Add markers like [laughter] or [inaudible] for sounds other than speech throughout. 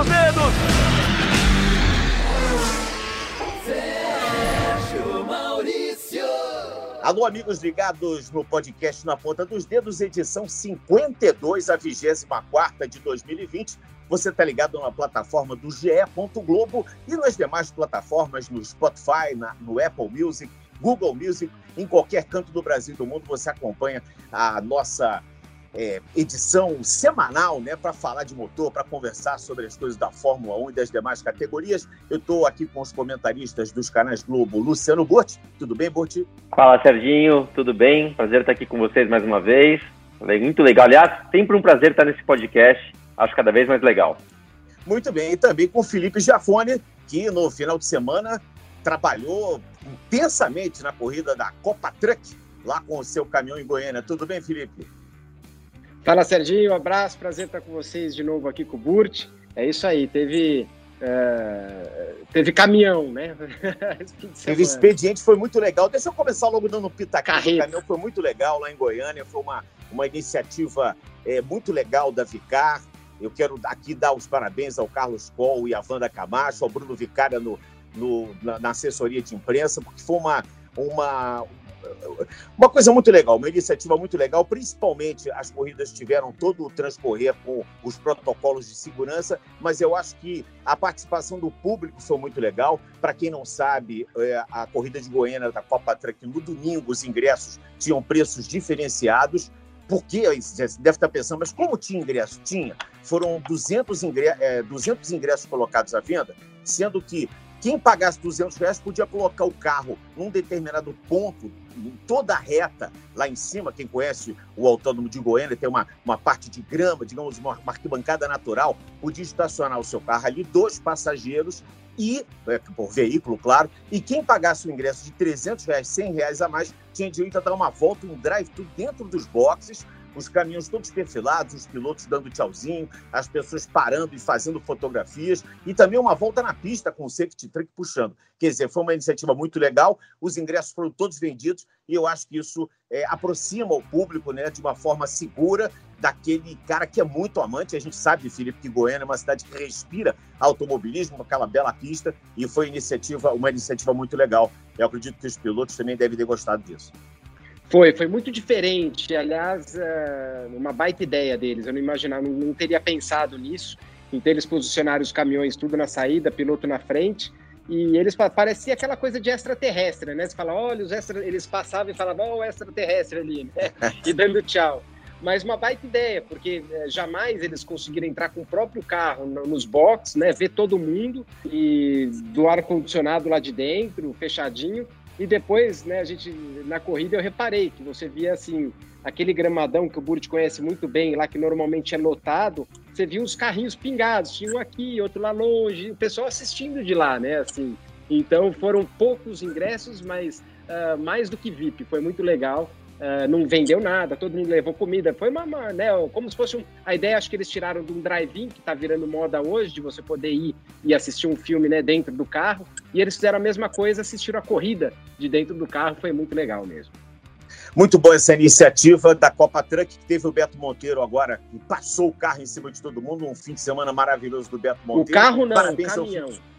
dos dedos. Alô, amigos ligados no podcast Na Ponta dos Dedos, edição 52, a 24 de 2020. Você está ligado na plataforma do GE. Globo e nas demais plataformas, no Spotify, na, no Apple Music, Google Music, em qualquer canto do Brasil e do mundo, você acompanha a nossa é, edição semanal, né, para falar de motor, para conversar sobre as coisas da Fórmula 1 e das demais categorias. Eu estou aqui com os comentaristas dos canais Globo, Luciano Burti. Tudo bem, Burti? Fala, Serginho. Tudo bem? Prazer estar aqui com vocês mais uma vez. Muito legal. Aliás, sempre um prazer estar nesse podcast. Acho cada vez mais legal. Muito bem. E também com o Felipe Giafone, que no final de semana trabalhou intensamente na corrida da Copa Truck, lá com o seu caminhão em Goiânia. Tudo bem, Felipe? Fala, Serginho. Um abraço. Prazer estar com vocês de novo aqui com o Burt. É isso aí. Teve. É, teve caminhão, né? [laughs] teve expediente, foi muito legal. Deixa eu começar logo dando um pitaquinho. O caminhão foi muito legal lá em Goiânia. Foi uma, uma iniciativa é, muito legal da Vicar. Eu quero aqui dar os parabéns ao Carlos Coll e à Wanda Camacho, ao Bruno Vicária no, no, na, na, assessoria de imprensa, porque foi uma, uma, uma coisa muito legal, uma iniciativa muito legal, principalmente as corridas tiveram todo o transcorrer com os protocolos de segurança, mas eu acho que a participação do público foi muito legal. Para quem não sabe, é, a corrida de Goiânia da Copa Truck no domingo os ingressos tinham preços diferenciados. Por que? Você deve estar pensando, mas como tinha ingresso? Tinha. Foram 200 ingressos, é, 200 ingressos colocados à venda, sendo que quem pagasse 200 reais podia colocar o carro num determinado ponto, em toda a reta, lá em cima. Quem conhece o Autódromo de Goiânia tem uma, uma parte de grama, digamos, uma, uma arquibancada natural. Podia estacionar o seu carro ali, dois passageiros e, é, por veículo, claro, e quem pagasse o ingresso de 300 reais, 100 reais a mais, tinha direito a dar uma volta, um drive-thru dentro dos boxes, os caminhões todos perfilados, os pilotos dando tchauzinho, as pessoas parando e fazendo fotografias, e também uma volta na pista com o safety truck puxando. Quer dizer, foi uma iniciativa muito legal, os ingressos foram todos vendidos, e eu acho que isso é, aproxima o público né, de uma forma segura daquele cara que é muito amante. A gente sabe, Felipe, que Goiânia é uma cidade que respira automobilismo, aquela bela pista, e foi iniciativa, uma iniciativa muito legal. Eu acredito que os pilotos também devem ter gostado disso. Foi, foi muito diferente. Aliás, é, uma baita ideia deles. Eu não imaginava, não, não teria pensado nisso. Então eles posicionaram os caminhões tudo na saída, piloto na frente. E eles parecia aquela coisa de extraterrestre, né? Você fala, olha, os extra... eles passavam e falavam, ó, oh, o extraterrestre ali, né? [laughs] e dando tchau. Mas uma baita ideia, porque é, jamais eles conseguiram entrar com o próprio carro nos boxes, né? Ver todo mundo e do ar-condicionado lá de dentro, fechadinho. E depois, né, a gente, na corrida, eu reparei que você via, assim, aquele gramadão que o Burt conhece muito bem, lá que normalmente é lotado, você via os carrinhos pingados, tinha um aqui, outro lá longe, o pessoal assistindo de lá, né, assim. Então, foram poucos ingressos, mas uh, mais do que VIP, foi muito legal. Uh, não vendeu nada, todo mundo levou comida. Foi uma, uma né, como se fosse um, a ideia, acho que eles tiraram de um drive-in que está virando moda hoje, de você poder ir e assistir um filme né, dentro do carro. E eles fizeram a mesma coisa, assistiram a corrida de dentro do carro, foi muito legal mesmo. Muito boa essa iniciativa da Copa Truck, que teve o Beto Monteiro agora, que passou o carro em cima de todo mundo, um fim de semana maravilhoso do Beto Monteiro. O carro não, Parabéns o caminhão. Ao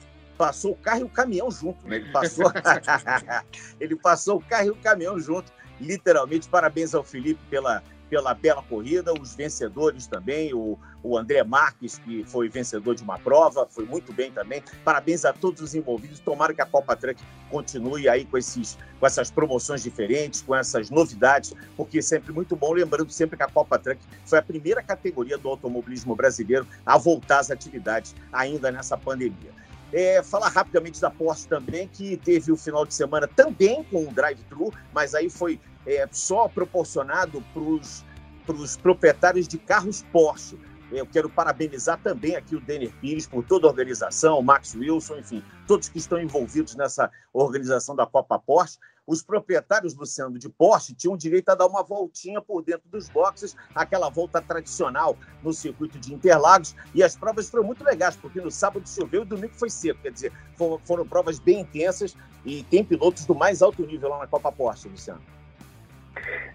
passou o carro e o caminhão junto, né? Ele passou, [laughs] ele passou o carro e o caminhão junto literalmente. Parabéns ao Felipe pela, pela bela corrida, os vencedores também, o, o André Marques, que foi vencedor de uma prova, foi muito bem também. Parabéns a todos os envolvidos. Tomara que a Copa Truck continue aí com, esses, com essas promoções diferentes, com essas novidades, porque é sempre muito bom. Lembrando sempre que a Copa Truck foi a primeira categoria do automobilismo brasileiro a voltar às atividades ainda nessa pandemia. É, falar rapidamente da Porsche também, que teve o final de semana também com um drive-thru, mas aí foi é, só proporcionado para os proprietários de carros Porsche. Eu quero parabenizar também aqui o Denner Pires por toda a organização, o Max Wilson, enfim, todos que estão envolvidos nessa organização da Copa Porsche. Os proprietários, Luciano, de Porsche tinham direito a dar uma voltinha por dentro dos boxes, aquela volta tradicional no circuito de Interlagos. E as provas foram muito legais, porque no sábado choveu e domingo foi seco. Quer dizer, foram, foram provas bem intensas e tem pilotos do mais alto nível lá na Copa Porsche, Luciano.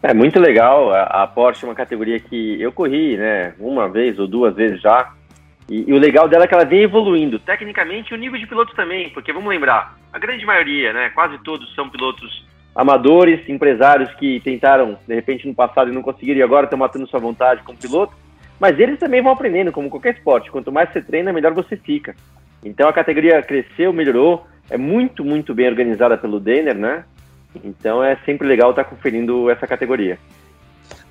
É muito legal. A, Porsche é uma categoria que eu corri, né, uma vez ou duas vezes já. E, e, o legal dela é que ela vem evoluindo, tecnicamente, o nível de pilotos também, porque vamos lembrar, a grande maioria, né, quase todos são pilotos amadores, empresários que tentaram, de repente, no passado e não conseguiram, e agora estão matando sua vontade como piloto, mas eles também vão aprendendo, como qualquer esporte, quanto mais você treina, melhor você fica. Então a categoria cresceu, melhorou, é muito, muito bem organizada pelo Denner, né? Então é sempre legal estar conferindo essa categoria.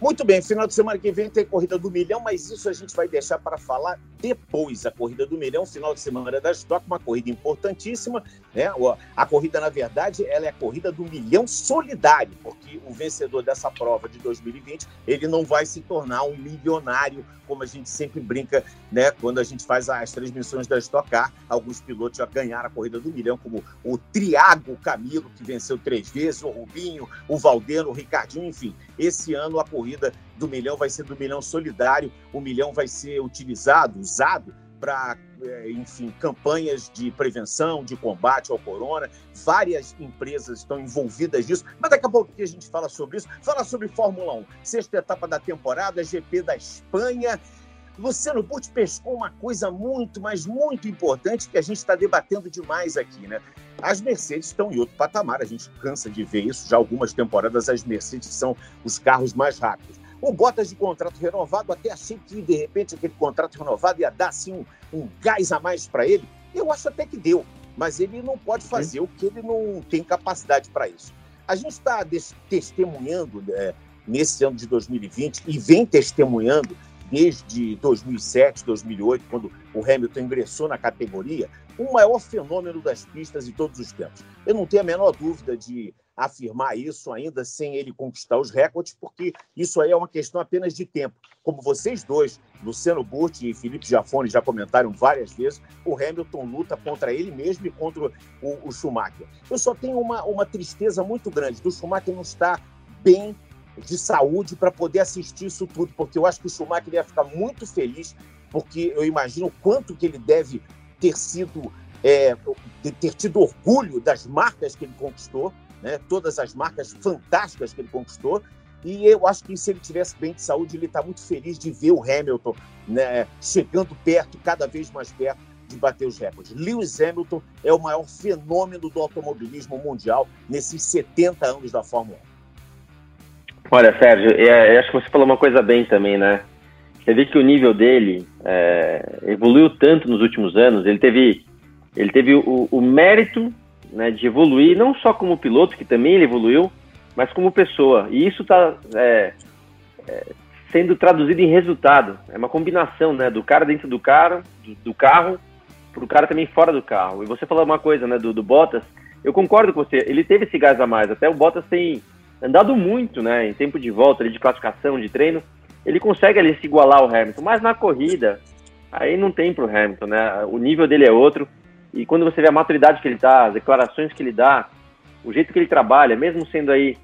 Muito bem, final de semana que vem tem corrida do milhão, mas isso a gente vai deixar para falar depois. A corrida do milhão, final de semana da Stock, uma corrida importantíssima. Né? A corrida, na verdade, ela é a corrida do milhão solidário, porque o vencedor dessa prova de 2020 ele não vai se tornar um milionário como a gente sempre brinca, né? Quando a gente faz as transmissões da Stock Car, alguns pilotos já ganharam a corrida do milhão, como o Triago Camilo, que venceu três vezes, o Rubinho, o Valdeno, o Ricardinho, enfim. Esse ano a corrida do milhão vai ser do milhão solidário, o milhão vai ser utilizado, usado para, é, enfim, campanhas de prevenção, de combate ao corona. Várias empresas estão envolvidas nisso, mas daqui a pouco a gente fala sobre isso. Fala sobre Fórmula 1, sexta etapa da temporada, GP da Espanha. Luciano Burti pescou uma coisa muito, mas muito importante que a gente está debatendo demais aqui, né? As Mercedes estão em outro patamar, a gente cansa de ver isso. Já algumas temporadas as Mercedes são os carros mais rápidos. O Bottas de contrato renovado, até achei que de repente aquele contrato renovado ia dar assim, um, um gás a mais para ele. Eu acho até que deu, mas ele não pode fazer o que ele não tem capacidade para isso. A gente está testemunhando é, nesse ano de 2020 e vem testemunhando desde 2007, 2008, quando o Hamilton ingressou na categoria, o maior fenômeno das pistas de todos os tempos. Eu não tenho a menor dúvida de afirmar isso ainda sem ele conquistar os recordes, porque isso aí é uma questão apenas de tempo. Como vocês dois, Luciano Burti e Felipe Jafone, já comentaram várias vezes, o Hamilton luta contra ele mesmo e contra o, o Schumacher. Eu só tenho uma, uma tristeza muito grande do Schumacher não estar bem de saúde para poder assistir isso tudo, porque eu acho que o Schumacher ia ficar muito feliz, porque eu imagino o quanto que ele deve ter sido, é, ter tido orgulho das marcas que ele conquistou, né? todas as marcas fantásticas que ele conquistou. E eu acho que se ele tivesse bem de saúde, ele está muito feliz de ver o Hamilton né, chegando perto, cada vez mais perto de bater os recordes. Lewis Hamilton é o maior fenômeno do automobilismo mundial nesses 70 anos da Fórmula 1. Olha, Sérgio, é, acho que você falou uma coisa bem também, né? Você vê que o nível dele é, evoluiu tanto nos últimos anos. Ele teve, ele teve o, o mérito né, de evoluir, não só como piloto, que também ele evoluiu, mas como pessoa. E isso está é, é, sendo traduzido em resultado. É uma combinação né, do cara dentro do carro, do, do carro, para o cara também fora do carro. E você falou uma coisa né, do, do Bottas, eu concordo com você, ele teve esse gás a mais. Até o Bottas tem andado muito né, em tempo de volta, de classificação, de treino. Ele consegue ali se igualar ao Hamilton, mas na corrida, aí não tem para o Hamilton, né? O nível dele é outro. E quando você vê a maturidade que ele dá, as declarações que ele dá, o jeito que ele trabalha, mesmo sendo aí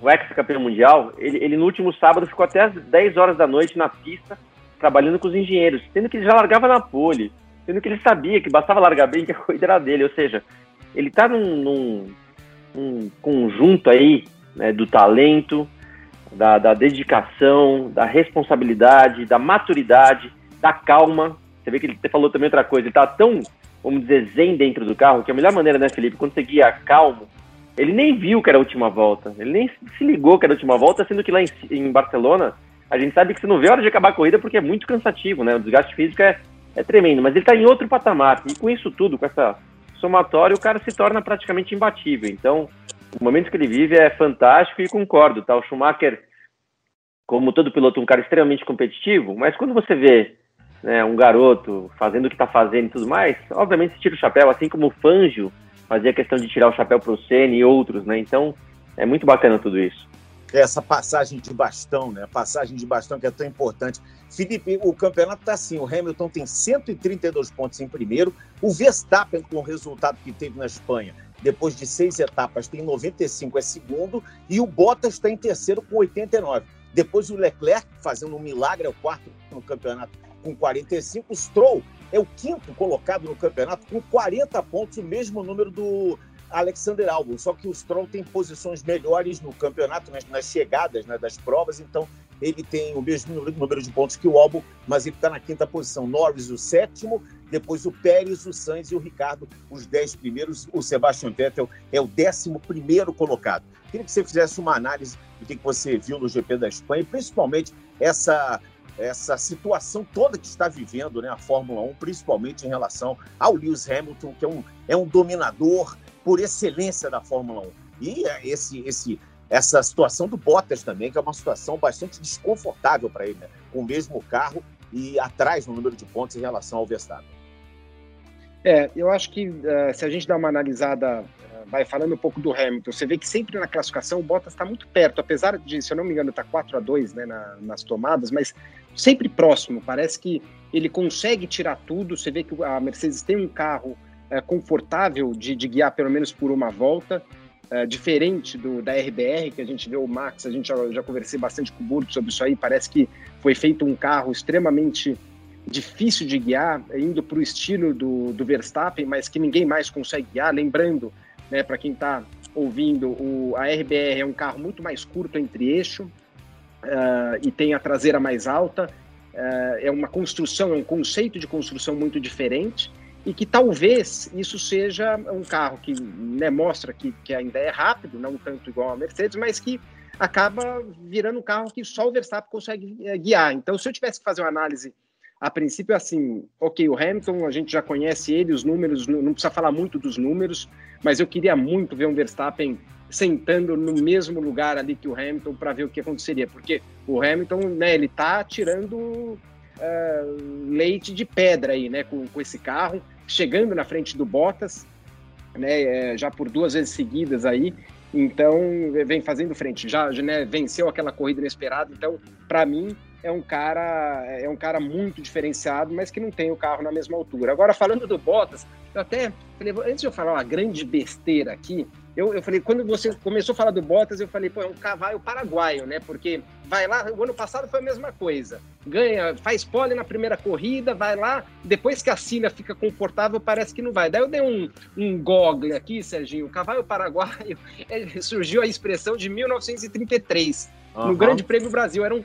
o ex-campeão mundial, ele, ele, no último sábado ficou até as 10 horas da noite na pista, trabalhando com os engenheiros, sendo que ele já largava na pole, sendo que ele sabia que bastava largar bem que a corrida era dele, ou seja, ele está num, num, num, conjunto aí né, do talento, da, da dedicação, da responsabilidade, da maturidade, da calma. Você vê que ele falou também outra coisa, ele está tão vamos dizer, zen dentro do carro, que a melhor maneira, né, Felipe? Quando você guia calmo, ele nem viu que era a última volta, ele nem se ligou que era a última volta, sendo que lá em, em Barcelona, a gente sabe que você não vê a hora de acabar a corrida porque é muito cansativo, né? O desgaste físico é, é tremendo, mas ele está em outro patamar. E com isso tudo, com essa somatória, o cara se torna praticamente imbatível. Então, o momento que ele vive é fantástico e concordo, tá? O Schumacher, como todo piloto, um cara extremamente competitivo, mas quando você vê né, um garoto fazendo o que está fazendo e tudo mais, obviamente se tira o chapéu, assim como o Fangio fazia questão de tirar o chapéu para o Senna e outros, né? Então é muito bacana tudo isso. Essa passagem de bastão, né? Passagem de bastão que é tão importante. Felipe, o campeonato está assim: o Hamilton tem 132 pontos em primeiro, o Verstappen, com o resultado que teve na Espanha, depois de seis etapas, tem 95, é segundo, e o Bottas está em terceiro com 89. Depois o Leclerc, fazendo um milagre, é o quarto no campeonato com 45. O Stroll é o quinto colocado no campeonato com 40 pontos, o mesmo número do Alexander Albon. Só que o Stroll tem posições melhores no campeonato, nas, nas chegadas né, das provas, então ele tem o mesmo número de pontos que o Albon, mas ele está na quinta posição. Norris, o sétimo, depois o Pérez, o Sainz e o Ricardo, os dez primeiros. O Sebastian Vettel é o décimo primeiro colocado. Queria que você fizesse uma análise do que você viu no GP da Espanha, principalmente essa essa situação toda que está vivendo né, a Fórmula 1, principalmente em relação ao Lewis Hamilton, que é um, é um dominador por excelência da Fórmula 1. E esse, esse, essa situação do Bottas também, que é uma situação bastante desconfortável para ele, né? com o mesmo carro e atrás no número de pontos em relação ao Verstappen. É, eu acho que uh, se a gente dá uma analisada, uh, vai falando um pouco do Hamilton, você vê que sempre na classificação o Bottas está muito perto, apesar de, se eu não me engano, está 4 a 2 né, na, nas tomadas, mas sempre próximo. Parece que ele consegue tirar tudo. Você vê que a Mercedes tem um carro uh, confortável de, de, guiar pelo menos por uma volta. Diferente do da RBR, que a gente vê o Max, a gente já, já conversei bastante com o Burto sobre isso aí, parece que foi feito um carro extremamente difícil de guiar, indo para o estilo do, do Verstappen, mas que ninguém mais consegue guiar. Lembrando, né, para quem está ouvindo, o, a RBR é um carro muito mais curto entre eixo uh, e tem a traseira mais alta. Uh, é uma construção, é um conceito de construção muito diferente e que talvez isso seja um carro que né, mostra que, que ainda é rápido, não tanto igual a Mercedes, mas que acaba virando um carro que só o Verstappen consegue eh, guiar. Então, se eu tivesse que fazer uma análise a princípio, assim, ok, o Hamilton, a gente já conhece ele, os números, não, precisa falar muito dos números, mas eu queria muito ver um Verstappen sentando no mesmo lugar ali que o Hamilton para ver o que aconteceria, porque o Hamilton, né, ele tá tirando uh, leite de pedra aí, né, com, com esse carro, chegando na frente do Bottas, né, é, já por duas vezes seguidas aí, então vem fazendo frente, já, né, venceu aquela corrida inesperada, então para mim é um cara é um cara muito diferenciado, mas que não tem o carro na mesma altura. Agora, falando do Bottas, eu até falei, antes de eu falar uma grande besteira aqui, eu, eu falei, quando você começou a falar do Bottas, eu falei, pô, é um cavalo paraguaio, né? Porque vai lá, o ano passado foi a mesma coisa. Ganha, faz pole na primeira corrida, vai lá, depois que a Sina fica confortável, parece que não vai. Daí eu dei um, um gogle aqui, Serginho, cavalo paraguaio, [laughs] é, surgiu a expressão de 1933 Uhum. No Grande Prêmio Brasil, era um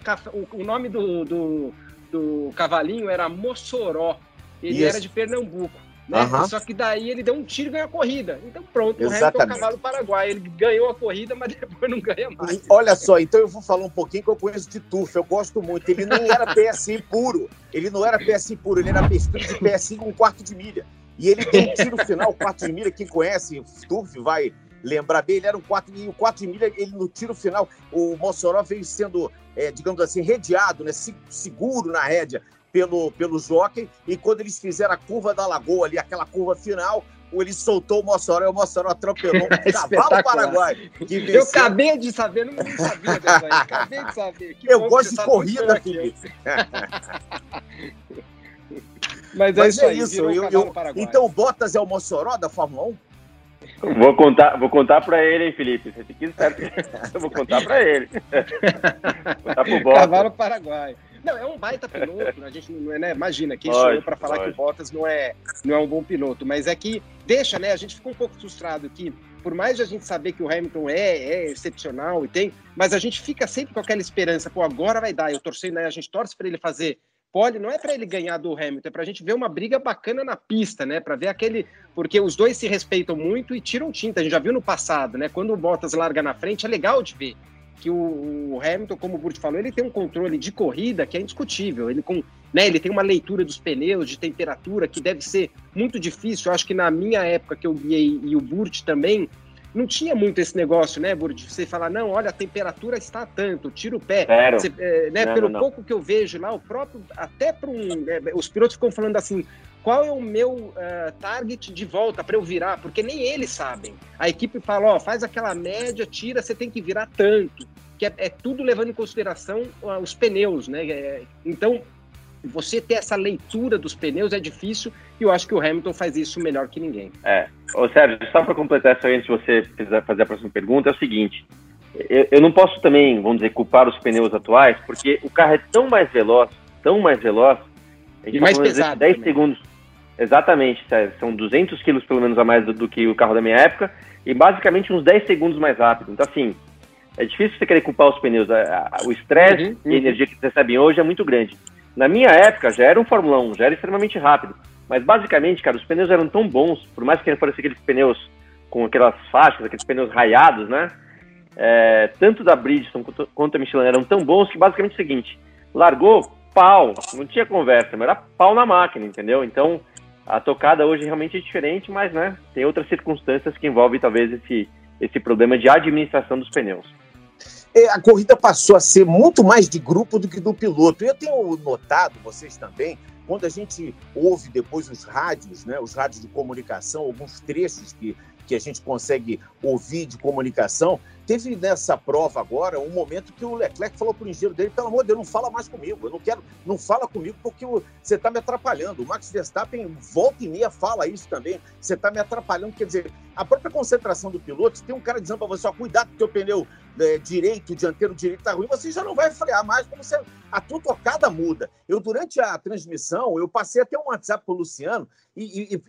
o nome do, do, do cavalinho era Mossoró. Ele Isso. era de Pernambuco. Né? Uhum. Só que daí ele deu um tiro e ganhou a corrida. Então pronto, Exatamente. o Hamilton é o cavalo paraguai. Ele ganhou a corrida, mas [laughs] depois não ganha mais. Olha só, então eu vou falar um pouquinho que eu conheço de Turf, eu gosto muito. Ele nem era PSI puro. Ele não era PSI puro, ele era pesquisa de PSI com um quarto de milha. E ele deu um tiro final, quarto de milha, quem conhece Turf vai lembrar bem, ele era um 4 e o 4 de milha, ele no tiro final, o Mossoró veio sendo, é, digamos assim, redeado, né, seguro na rédea pelo, pelo jockey, e quando eles fizeram a curva da lagoa ali, aquela curva final, ele soltou o Mossoró e o Mossoró atropelou [laughs] um cavalo paraguai. Eu acabei de saber, não, sabia acabei de saber. Que eu gosto de tá corrida, Felipe. [laughs] Mas é Mas isso, é isso. Eu, eu, então o Bottas é o Mossoró da Fórmula 1? Vou contar, vou contar para ele, hein, Felipe. Você fica esperto. Eu vou contar para ele. contar pro Bottas. Cavalo Paraguai. Não, é um baita piloto, né? a gente não é, né? Imagina, quem sou eu para falar que o Bottas não é, não é um bom piloto, mas é que deixa, né? A gente ficou um pouco frustrado que, por mais a gente saber que o Hamilton é, é excepcional e tem, mas a gente fica sempre com aquela esperança, pô, agora vai dar. Eu torcendo, né? A gente torce para ele fazer pode, não é para ele ganhar do Hamilton, é para a gente ver uma briga bacana na pista, né? Para ver aquele. Porque os dois se respeitam muito e tiram tinta. A gente já viu no passado, né? Quando o Bottas larga na frente, é legal de ver que o, o Hamilton, como o Burt falou, ele tem um controle de corrida que é indiscutível. Ele, com, né, ele tem uma leitura dos pneus, de temperatura, que deve ser muito difícil. Eu acho que na minha época que eu guiei e o Burt também, não tinha muito esse negócio, né, Burt? Você falar, não, olha, a temperatura está tanto, tira o pé. Você, é, né, não, pelo não, pouco que eu vejo lá, o próprio, até para um. É, os pilotos ficam falando assim, qual é o meu uh, target de volta para eu virar? Porque nem eles sabem. A equipe fala, ó, faz aquela média, tira, você tem que virar tanto. Que é, é tudo levando em consideração uh, os pneus, né? É, você ter essa leitura dos pneus é difícil e eu acho que o Hamilton faz isso melhor que ninguém. É. Ô Sérgio, só para completar isso aí, antes de você fazer a próxima pergunta, é o seguinte: eu, eu, não posso também, vamos dizer, culpar os pneus atuais, porque o carro é tão mais veloz, tão mais veloz, a gente e tá mais pesado. 10 também. segundos. Exatamente, Sérgio, são 200 quilos pelo menos a mais do, do, que o carro da minha época e basicamente uns 10 segundos mais rápido. Então, assim, é difícil você querer culpar os pneus. O estresse uhum, e a energia que eles recebem hoje é muito grande. Na minha época já era um Fórmula 1, já era extremamente rápido. Mas basicamente, cara, os pneus eram tão bons, por mais que fossem aqueles pneus com aquelas faixas, aqueles pneus raiados, né? É, tanto da Bridgestone quanto, quanto a Michelin eram tão bons que basicamente é o seguinte: largou, pau, não tinha conversa, mas era pau na máquina, entendeu? Então a tocada hoje realmente é diferente, mas né, tem outras circunstâncias que envolvem talvez esse, esse problema de administração dos pneus. É, a corrida passou a ser muito mais de grupo do que do piloto. Eu tenho notado, vocês também, quando a gente ouve depois os rádios, né, os rádios de comunicação, alguns trechos que, que a gente consegue ouvir de comunicação, Teve nessa prova agora um momento que o Leclerc falou para o engenheiro dele: pelo amor de Deus, não fala mais comigo, eu não quero, não fala comigo porque você está me atrapalhando. O Max Verstappen volta e meia fala isso também, você está me atrapalhando. Quer dizer, a própria concentração do piloto, tem um cara dizendo para você: ó, cuidado que teu pneu é, direito, dianteiro direito está ruim, você já não vai frear mais, como você, a tua tocada muda. Eu, durante a transmissão, eu passei até um WhatsApp para o Luciano e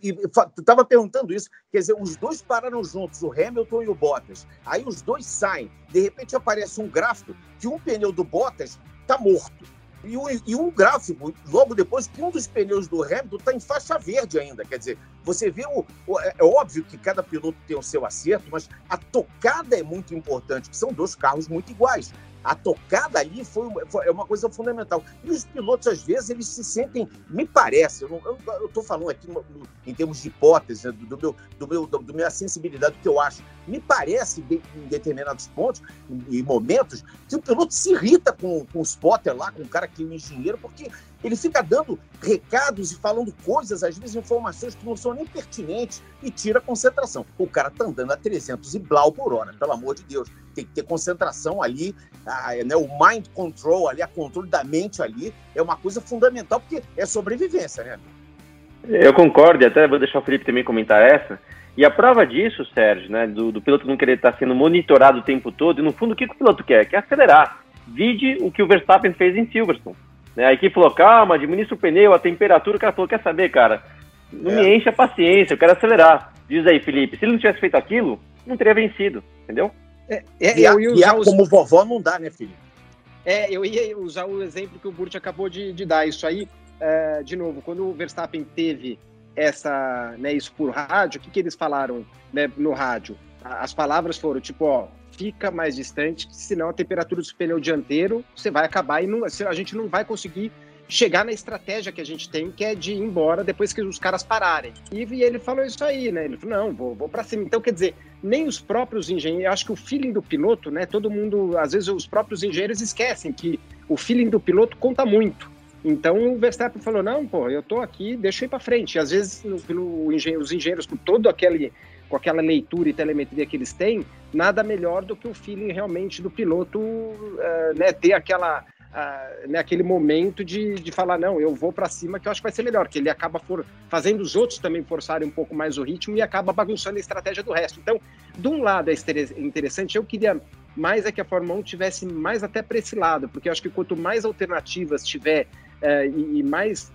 estava perguntando isso. Quer dizer, os dois pararam juntos, o Hamilton e o Bottas. Aí os dois saem. De repente aparece um gráfico que um pneu do Bottas está morto. E um, e um, gráfico, logo depois, que um dos pneus do Hamilton está em faixa verde ainda. Quer dizer, você vê o, o, É óbvio que cada piloto tem o seu acerto, mas a tocada é muito importante, que são dois carros muito iguais a tocada ali foi, foi, é uma coisa fundamental. E os pilotos, às vezes, eles se sentem, me parece, eu estou falando aqui no, em termos de hipótese, né, do, do, meu, do, meu, do, do minha sensibilidade, do que eu acho, me parece, em determinados pontos e momentos, que o piloto se irrita com, com o spotter lá, com o cara que é um engenheiro, porque ele fica dando recados e falando coisas, às vezes informações que não são nem pertinentes e tira a concentração. O cara tá andando a 300 e blau por hora, pelo amor de Deus. Tem que ter concentração ali, a, né, o mind control ali, a controle da mente ali, é uma coisa fundamental, porque é sobrevivência, né? Eu concordo, e até vou deixar o Felipe também comentar essa. E a prova disso, Sérgio, né, do, do piloto não querer estar sendo monitorado o tempo todo, e no fundo o que, que o piloto quer? Quer acelerar. Vide o que o Verstappen fez em Silverstone. Né? A equipe falou, calma, administra o pneu, a temperatura. O cara falou, quer saber, cara? Não é. me enche a paciência, eu quero acelerar. Diz aí, Felipe, se ele não tivesse feito aquilo, não teria vencido, entendeu? É, é, e, a, e a, os... como vovó não dá, né, Felipe? É, eu ia usar o exemplo que o Burt acabou de, de dar. Isso aí, é, de novo, quando o Verstappen teve essa, né, isso por rádio, o que, que eles falaram né, no rádio? As palavras foram tipo, ó, fica mais distante, senão a temperatura do pneu dianteiro você vai acabar e não, a gente não vai conseguir chegar na estratégia que a gente tem, que é de ir embora depois que os caras pararem. E, ele falou isso aí, né? Ele falou, não, vou, vou para cima. Então, quer dizer, nem os próprios engenheiros, acho que o feeling do piloto, né? Todo mundo, às vezes os próprios engenheiros esquecem que o feeling do piloto conta muito. Então o Verstappen falou, não, pô, eu tô aqui, deixa eu ir para frente. E às vezes no, engenheiro, os engenheiros com todo aquele com aquela leitura e telemetria que eles têm, nada melhor do que o feeling realmente do piloto uh, né, ter aquela, uh, né, aquele momento de, de falar, não, eu vou para cima que eu acho que vai ser melhor, que ele acaba for, fazendo os outros também forçarem um pouco mais o ritmo e acaba bagunçando a estratégia do resto. Então, de um lado é interessante, eu queria mais é que a Fórmula 1 tivesse mais até para esse lado, porque eu acho que quanto mais alternativas tiver uh, e, e mais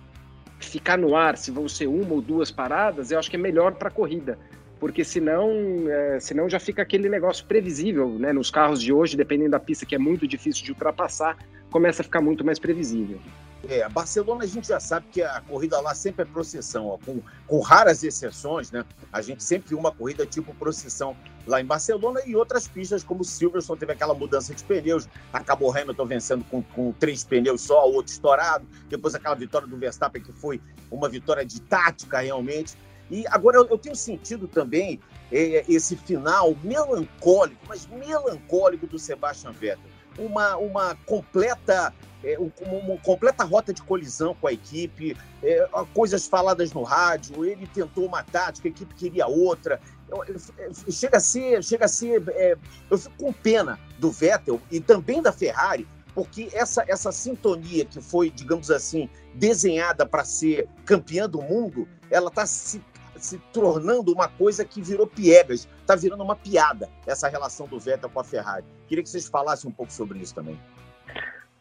ficar no ar, se vão ser uma ou duas paradas, eu acho que é melhor para a corrida porque senão, é, senão já fica aquele negócio previsível, né? Nos carros de hoje, dependendo da pista que é muito difícil de ultrapassar, começa a ficar muito mais previsível. É, Barcelona a gente já sabe que a corrida lá sempre é procissão, ó, com, com raras exceções, né? A gente sempre viu uma corrida tipo procissão lá em Barcelona e outras pistas, como Silverstone teve aquela mudança de pneus, acabou Hamilton vencendo com, com três pneus só, outro estourado, depois aquela vitória do Verstappen que foi uma vitória de tática realmente. E agora eu, eu tenho sentido também é, esse final melancólico, mas melancólico do Sebastian Vettel. Uma, uma completa é, uma completa rota de colisão com a equipe, é, coisas faladas no rádio, ele tentou uma tática, a equipe queria outra. Eu, eu, chega a ser, chega a ser é, eu fico com pena do Vettel e também da Ferrari, porque essa, essa sintonia que foi, digamos assim, desenhada para ser campeã do mundo, ela está se se tornando uma coisa que virou piegas, está virando uma piada essa relação do Vettel com a Ferrari. Queria que vocês falassem um pouco sobre isso também.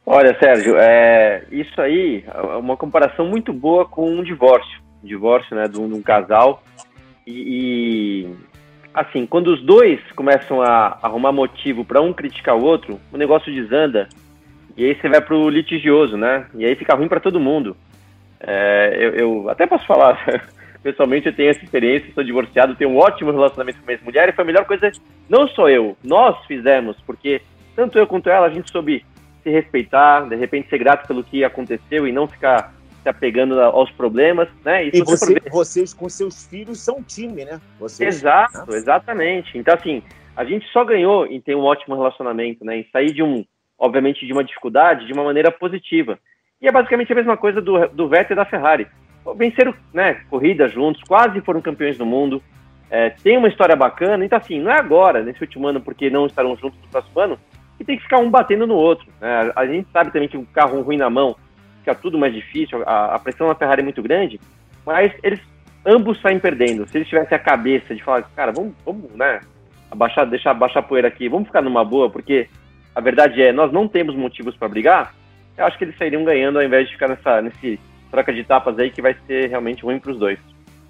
Olha, Sérgio, é, isso aí é uma comparação muito boa com um divórcio, um divórcio né, de um, de um casal. E, e assim, quando os dois começam a arrumar motivo para um criticar o outro, o negócio desanda. E aí você vai pro litigioso, né? E aí fica ruim para todo mundo. É, eu, eu, até posso falar, [laughs] pessoalmente eu tenho essa experiência, sou divorciado, tenho um ótimo relacionamento com a minha mulher e foi a melhor coisa, não só eu, nós fizemos, porque tanto eu quanto ela, a gente soube se respeitar, de repente ser grato pelo que aconteceu e não ficar se apegando aos problemas, né? E, e você, você vocês com seus filhos são um time, né? Vocês, Exato, né? exatamente. Então, assim, a gente só ganhou em ter um ótimo relacionamento, né? Em sair de um, obviamente, de uma dificuldade de uma maneira positiva. E é basicamente a mesma coisa do, do Vettel e da Ferrari. Venceram né, corridas juntos, quase foram campeões do mundo, é, tem uma história bacana. Então, assim, não é agora, nesse último ano, porque não estarão juntos no próximo ano, que tem que ficar um batendo no outro. Né? A gente sabe também que um carro ruim na mão fica tudo mais difícil, a, a pressão na Ferrari é muito grande, mas eles ambos saem perdendo. Se eles tivessem a cabeça de falar, cara, vamos, vamos né, abaixar, deixar abaixar a poeira aqui, vamos ficar numa boa, porque a verdade é, nós não temos motivos para brigar, eu acho que eles sairiam ganhando ao invés de ficar nessa nesse troca de tapas aí que vai ser realmente ruim para os dois.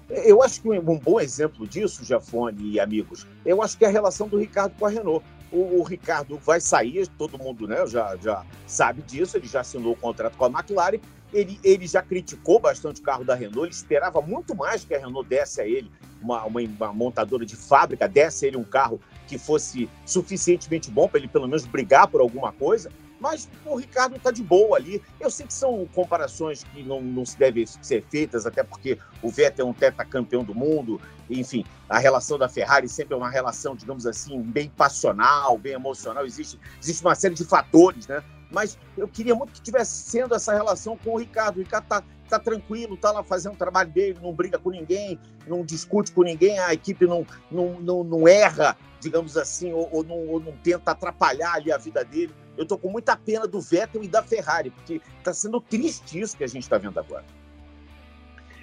Eu acho que um bom exemplo disso, Jafone e amigos, eu acho que é a relação do Ricardo com a Renault. O, o, Ricardo vai sair, todo mundo né, já, já sabe disso, ele já assinou o contrato com a McLaren, ele, ele já criticou bastante o carro da Renault, ele esperava muito mais que a Renault desse a ele, uma, uma, uma montadora de fábrica, desse a ele um carro que fosse suficientemente bom para ele pelo menos brigar por alguma coisa. Mas o Ricardo está de boa ali. Eu sei que são comparações que não, não se devem ser feitas, até porque o Vettel é um tetracampeão do mundo. Enfim, a relação da Ferrari sempre é uma relação, digamos assim, bem passional, bem emocional. Existe, existe uma série de fatores, né? Mas eu queria muito que tivesse sendo essa relação com o Ricardo. O Ricardo está tá tranquilo, está lá fazendo o trabalho dele, não briga com ninguém, não discute com ninguém, a equipe não, não, não, não erra, digamos assim, ou, ou, não, ou não tenta atrapalhar ali a vida dele eu estou com muita pena do Vettel e da Ferrari, porque está sendo triste isso que a gente está vendo agora.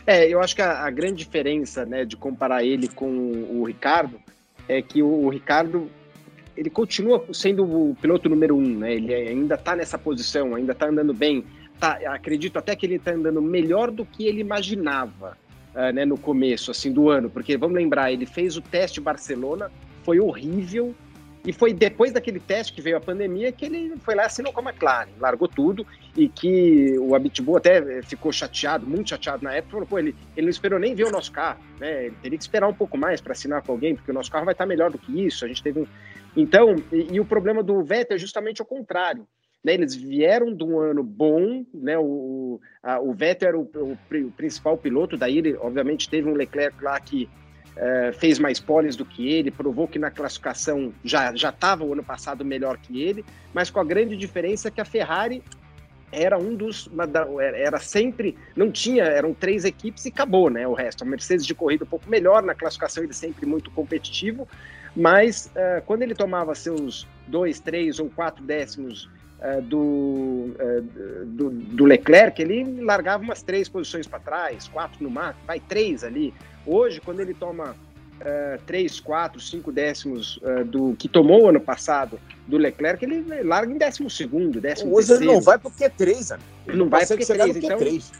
É, eu acho que a, a, grande diferença né, de comparar ele com o Ricardo é que o, o Ricardo ele continua sendo o piloto número um, né? Ele ainda está nessa posição, ainda está andando bem. Tá, acredito até que ele está andando melhor do que ele imaginava uh, né, no começo assim do ano, porque vamos lembrar, ele fez o teste Barcelona, foi horrível, e foi depois daquele teste que veio a pandemia que ele foi lá e assinou com a McLaren, largou tudo e que o Abitbull até ficou chateado, muito chateado na época, falou, pô, ele, ele não esperou nem ver o nosso carro, né? Ele teria que esperar um pouco mais para assinar com alguém, porque o nosso carro vai estar melhor do que isso. A gente teve um... Então, e, e o problema do Vettel é justamente o contrário. Né, eles vieram de um ano bom, né, o, a, o Vettel era o, o, o principal piloto, daí ele obviamente teve um Leclerc lá que é, fez mais poles do que ele, provou que na classificação já estava o ano passado melhor que ele, mas com a grande diferença que a Ferrari era um dos era sempre não tinha eram três equipes e acabou né o resto. A Mercedes de corrida um pouco melhor na classificação ele sempre muito competitivo mas uh, quando ele tomava seus dois três ou quatro décimos do, uh, do, do Leclerc ele largava umas três posições para trás quatro no máximo vai três ali Hoje, quando ele toma uh, 3, 4, 5 décimos uh, do que tomou ano passado do Leclerc, ele larga em décimo segundo, décimo Hoje terceiro. ele não vai porque é 3, né? Ele não, vai porque é 3, então... 3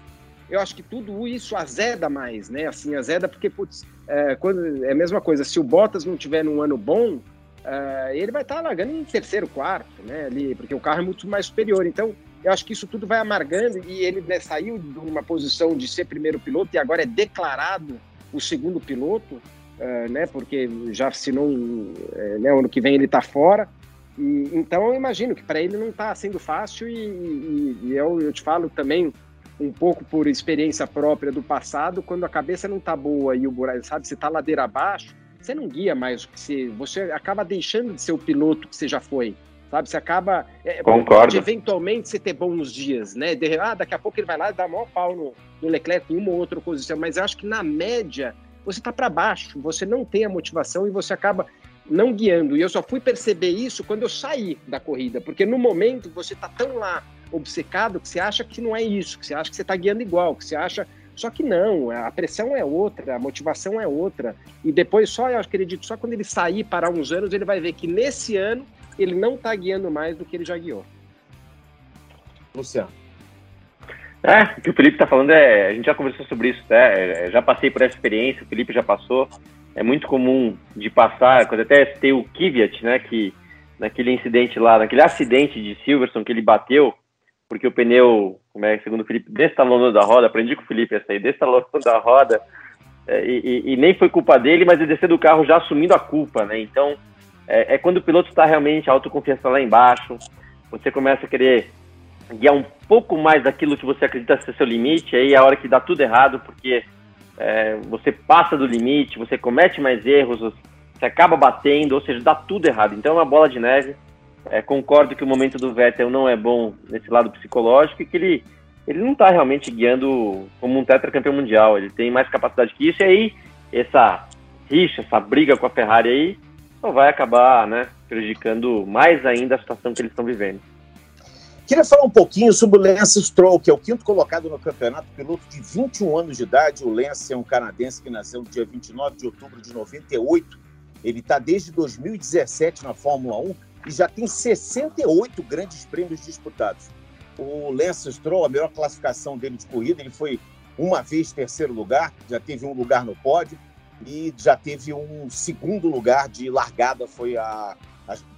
eu acho que tudo isso azeda mais, né? Assim, azeda porque, putz, é, quando, é a mesma coisa, se o Bottas não tiver num ano bom, é, ele vai estar tá largando em terceiro, quarto, né? Ali, porque o carro é muito mais superior. Então, eu acho que isso tudo vai amargando e ele né, saiu de uma posição de ser primeiro piloto e agora é declarado o segundo piloto, uh, né? Porque já assinou, uh, né? Ano que vem ele está fora. E, então eu imagino que para ele não está sendo fácil e, e, e eu, eu, te falo também um pouco por experiência própria do passado, quando a cabeça não está boa e o buraco, sabe, você está ladeira abaixo, você não guia mais o que você, você acaba deixando de ser o piloto que você já foi sabe? Você acaba. É, Concordo. eventualmente você ter bons dias, né? De, ah, daqui a pouco ele vai lá e dá maior pau no, no Leclerc em uma ou outra posição, mas eu acho que na média você está para baixo, você não tem a motivação e você acaba não guiando. E eu só fui perceber isso quando eu saí da corrida, porque no momento você está tão lá obcecado que você acha que não é isso, que você acha que você está guiando igual, que você acha. Só que não, a pressão é outra, a motivação é outra. E depois, só eu acredito, só quando ele sair, parar uns anos, ele vai ver que nesse ano ele não está guiando mais do que ele já guiou. Luciano. É, o que o Felipe está falando é. A gente já conversou sobre isso, né? É, já passei por essa experiência, o Felipe já passou. é muito comum de passar, quando até tem o Kvyat, né, que naquele incidente lá, naquele acidente de Silverstone que ele bateu, porque o pneu, é, segundo o Felipe, destalonou da roda, aprendi com o Felipe essa aí, destalonou da roda, é, e, e, nem foi culpa dele, mas ele desceu do carro já assumindo a culpa, né? Então, é, é quando o piloto está realmente a autoconfiança lá embaixo, você começa a querer guiar um pouco mais daquilo que você acredita ser seu limite, aí é a hora que dá tudo errado, porque é, você passa do limite, você comete mais erros, você acaba batendo, ou seja, dá tudo errado. Então é uma bola de neve. É, concordo que o momento do Vettel não é bom nesse lado psicológico e que ele, ele não está realmente guiando como um tetracampeão mundial. Ele tem mais capacidade que isso. E aí, essa rixa, essa briga com a Ferrari aí, só vai acabar né, prejudicando mais ainda a situação que eles estão vivendo. Queria falar um pouquinho sobre o Lance Stroll, que é o quinto colocado no campeonato, piloto de 21 anos de idade. O Lance é um canadense que nasceu no dia 29 de outubro de 98. Ele está desde 2017 na Fórmula 1 e já tem 68 grandes prêmios disputados. O Lance Stroll, a melhor classificação dele de corrida, ele foi uma vez terceiro lugar, já teve um lugar no pódio e já teve um segundo lugar de largada, foi a,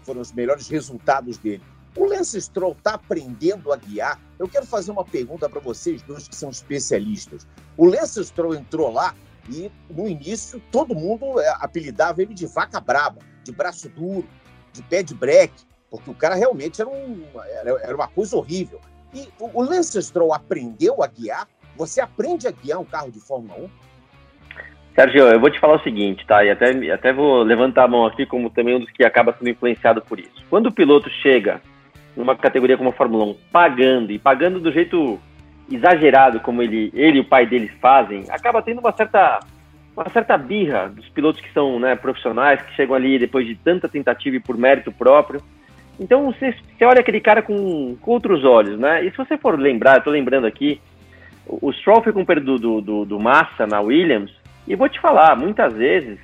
foram os melhores resultados dele. O Lance Stroll está aprendendo a guiar? Eu quero fazer uma pergunta para vocês dois que são especialistas. O Lance Stroll entrou lá e, no início, todo mundo é, apelidava ele de vaca braba, de braço duro, de pé de porque o cara realmente era, um, era, era uma coisa horrível. E o Lance Stroll aprendeu a guiar? Você aprende a guiar um carro de Fórmula 1? Sérgio, eu vou te falar o seguinte, tá? E até, até vou levantar a mão aqui como também um dos que acaba sendo influenciado por isso. Quando o piloto chega numa categoria como a Fórmula 1, pagando, e pagando do jeito exagerado como ele, ele e o pai deles fazem, acaba tendo uma certa, uma certa birra dos pilotos que são né, profissionais, que chegam ali depois de tanta tentativa e por mérito próprio. Então você, você olha aquele cara com, com outros olhos, né? E se você for lembrar, eu tô lembrando aqui, o, o Stroll foi com o do, do, do Massa na Williams, e vou te falar, muitas vezes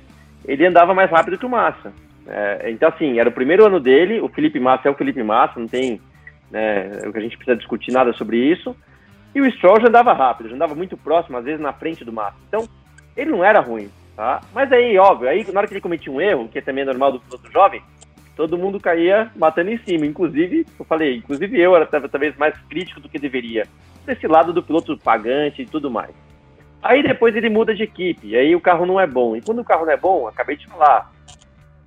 ele andava mais rápido que o Massa. É, então, assim, era o primeiro ano dele, o Felipe Massa é o Felipe Massa, não tem né, o que a gente precisa discutir nada sobre isso. E o Stroll já andava rápido, já andava muito próximo, às vezes na frente do Massa. Então, ele não era ruim, tá? Mas aí, óbvio, aí na hora que ele cometia um erro, que é também normal do piloto jovem, todo mundo caía batendo em cima. Inclusive, eu falei, inclusive eu era talvez mais crítico do que deveria. Desse lado do piloto pagante e tudo mais. Aí depois ele muda de equipe, aí o carro não é bom. E quando o carro não é bom, acabei de falar,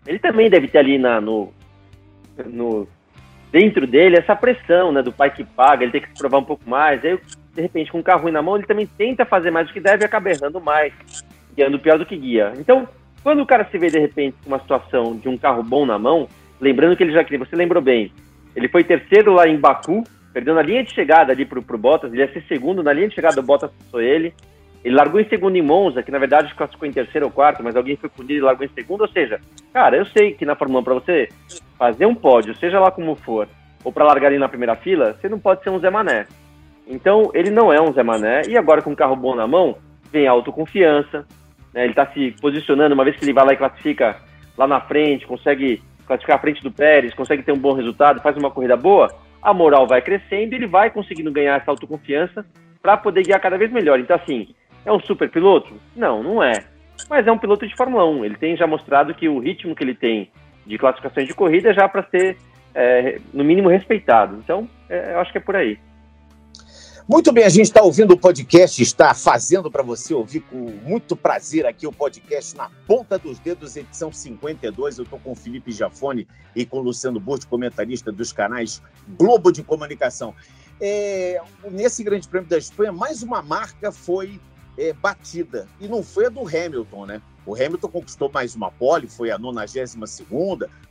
ele também deve ter ali na, no, no dentro dele essa pressão, né, do pai que paga, ele tem que se provar um pouco mais. Aí, de repente, com um carro ruim na mão, ele também tenta fazer mais do que deve e acaba errando mais, guiando pior do que guia. Então, quando o cara se vê de repente com uma situação de um carro bom na mão, lembrando que ele já você lembrou bem, ele foi terceiro lá em Baku, perdendo a linha de chegada ali pro, pro Bottas, ele ia ser segundo na linha de chegada do Bottas, passou ele. Ele largou em segundo em Monza, que na verdade classificou em terceiro ou quarto, mas alguém foi punido e largou em segundo. Ou seja, cara, eu sei que na Fórmula 1, para você fazer um pódio, seja lá como for, ou para largar ali na primeira fila, você não pode ser um Zé Mané. Então, ele não é um Zé Mané, e agora com um carro bom na mão, vem a autoconfiança, né? ele está se posicionando, uma vez que ele vai lá e classifica lá na frente, consegue classificar à frente do Pérez, consegue ter um bom resultado, faz uma corrida boa, a moral vai crescendo e ele vai conseguindo ganhar essa autoconfiança para poder guiar cada vez melhor. Então, assim, é um super piloto? Não, não é. Mas é um piloto de Fórmula 1. Ele tem já mostrado que o ritmo que ele tem de classificações de corrida é já para ser, é, no mínimo, respeitado. Então, é, eu acho que é por aí. Muito bem, a gente está ouvindo o podcast, está fazendo para você ouvir com muito prazer aqui o podcast Na Ponta dos Dedos, edição 52. Eu estou com o Felipe Jafone e com o Luciano Burti, comentarista dos canais Globo de Comunicação. É, nesse Grande Prêmio da Espanha, mais uma marca foi é, batida. E não foi a do Hamilton, né? O Hamilton conquistou mais uma pole, foi a 92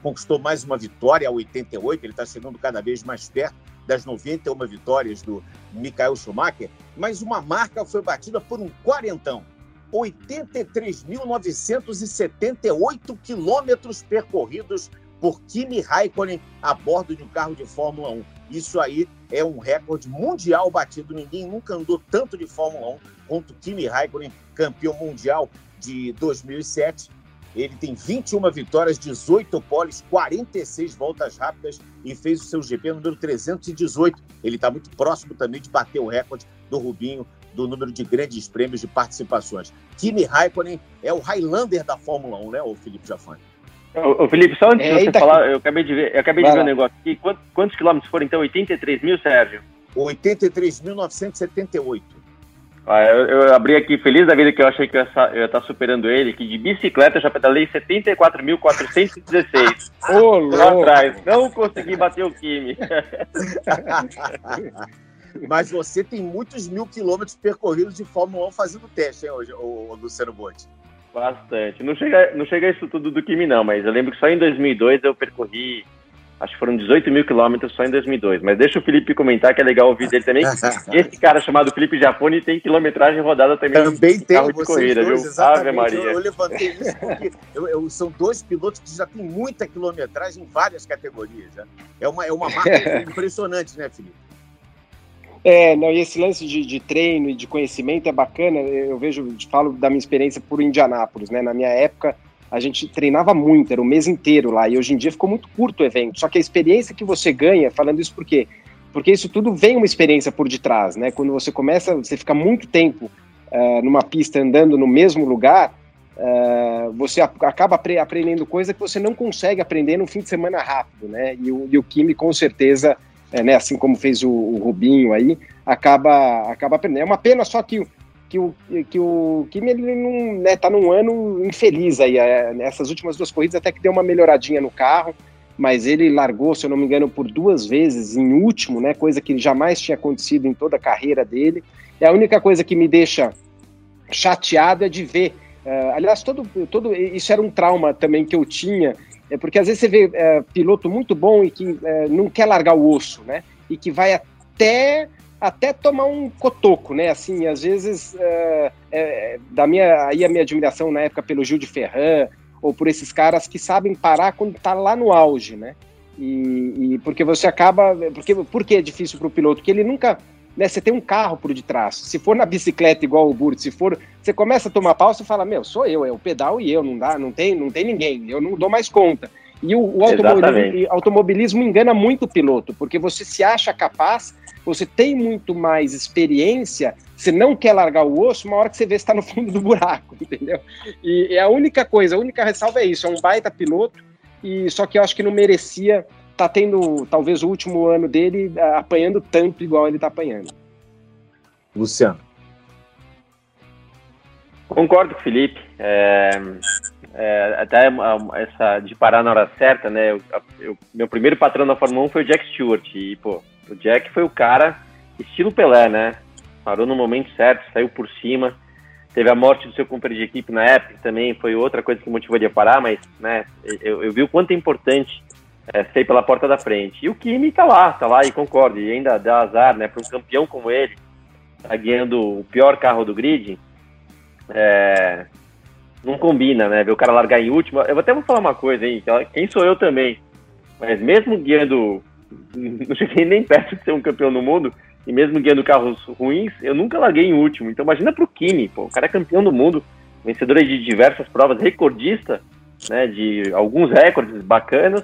conquistou mais uma vitória a 88, ele está chegando cada vez mais perto das 91 vitórias do Michael Schumacher, mas uma marca foi batida por um quarentão. 83.978 quilômetros percorridos por Kimi Raikkonen a bordo de um carro de Fórmula 1. Isso aí é um recorde mundial batido. Ninguém nunca andou tanto de Fórmula 1 quanto Kimi Raikkonen, campeão mundial de 2007. Ele tem 21 vitórias, 18 poles, 46 voltas rápidas e fez o seu GP número 318. Ele está muito próximo também de bater o recorde do Rubinho do número de grandes prêmios de participações. Kimi Raikkonen é o Highlander da Fórmula 1, né, o Felipe Jafane? Ô, Felipe, só antes é, de você tá... falar, eu acabei de ver, eu acabei de ver um negócio aqui. Quantos, quantos quilômetros foram, então? 83 mil, Sérgio? 83.978. Ah, eu, eu, abri aqui feliz da vida que eu achei que eu ia, estar superando ele, que de bicicleta eu já pedalei 74.416. Ô, Lá atrás. Não consegui bater o Kimi. [laughs] Mas você tem muitos mil quilômetros percorridos de Fórmula 1 fazendo teste, hein, hoje, o, o Luciano Botti? Bastante. Não chega, não chega isso tudo do Kimi, não, mas eu lembro que só em 2002 eu percorri Acho que foram 18 mil quilômetros só em 2002. Mas deixa o Felipe comentar, que é legal ouvir dele também. [laughs] Esse cara chamado Felipe Japone tem quilometragem rodada também. Também tem, carro de corrida, dois, viu? Ave Maria. Eu, eu levantei isso porque eu, eu, são dois pilotos que já têm muita quilometragem em várias categorias. Já. É, uma, é uma marca [laughs] impressionante, né, Felipe? É, não, e esse lance de, de, treino e de conhecimento é bacana. Eu vejo, falo da minha experiência por Indianápolis, né? Na minha época, a gente treinava muito, era o mês inteiro lá, e hoje em dia ficou muito curto o evento. Só que a experiência que você ganha, falando isso por quê? Porque isso tudo vem uma experiência por detrás, né? Quando você começa, você fica muito tempo uh, numa pista andando no mesmo lugar, uh, você acaba apre aprendendo coisa que você não consegue aprender no fim de semana rápido, né? E o, e o Kimi, com certeza, é, né, assim como fez o, o Rubinho aí, acaba, acaba aprendendo. É uma pena só que que o que o Kimi ele não né, tá num ano infeliz aí é, nessas últimas duas corridas até que deu uma melhoradinha no carro mas ele largou se eu não me engano por duas vezes em último né coisa que jamais tinha acontecido em toda a carreira dele. E a única coisa que me deixa chateado é de ver uh, aliás todo todo isso era um trauma também que eu tinha é porque às vezes você vê uh, piloto muito bom e que não quer largar o osso né e que vai até até tomar um cotoco, né? Assim, às vezes, é, é, da minha, aí a minha admiração na época pelo Gil de Ferran, ou por esses caras que sabem parar quando tá lá no auge, né? E, e porque você acaba. Porque, por que é difícil para o piloto? Porque ele nunca. Né, você tem um carro por detrás. Se for na bicicleta igual o Burt, se for. Você começa a tomar pausa e fala: Meu, sou eu, é o pedal e eu, não dá, não tem, não tem ninguém, eu não dou mais conta. E o, o automobilismo, automobilismo engana muito o piloto, porque você se acha capaz você tem muito mais experiência, você não quer largar o osso, uma hora que você vê está no fundo do buraco, [laughs] entendeu? E é a única coisa, a única ressalva é isso, é um baita piloto, e só que eu acho que não merecia tá tendo talvez o último ano dele uh, apanhando tanto igual ele está apanhando. Luciano. Concordo com o Felipe. É, é, até essa de parar na hora certa, né? Eu, eu, meu primeiro patrão na Fórmula 1 foi o Jack Stewart. E, pô, o Jack foi o cara, estilo Pelé, né? Parou no momento certo, saiu por cima. Teve a morte do seu companheiro de equipe na época também, foi outra coisa que motivou ele a parar, mas né, eu, eu vi o quanto é importante é, sair pela porta da frente. E o Kimi tá lá, tá lá e concordo. E ainda dá azar, né? Para um campeão como ele, tá guiando o pior carro do grid, é, não combina, né? Ver o cara largar em último. Eu até vou falar uma coisa, hein? Quem sou eu também? Mas mesmo guiando não cheguei nem perto de ser um campeão no mundo, e mesmo guiando carros ruins, eu nunca larguei em último. Então imagina pro Kimi, pô, o cara é campeão do mundo, vencedor de diversas provas, recordista, né, de alguns recordes bacanas,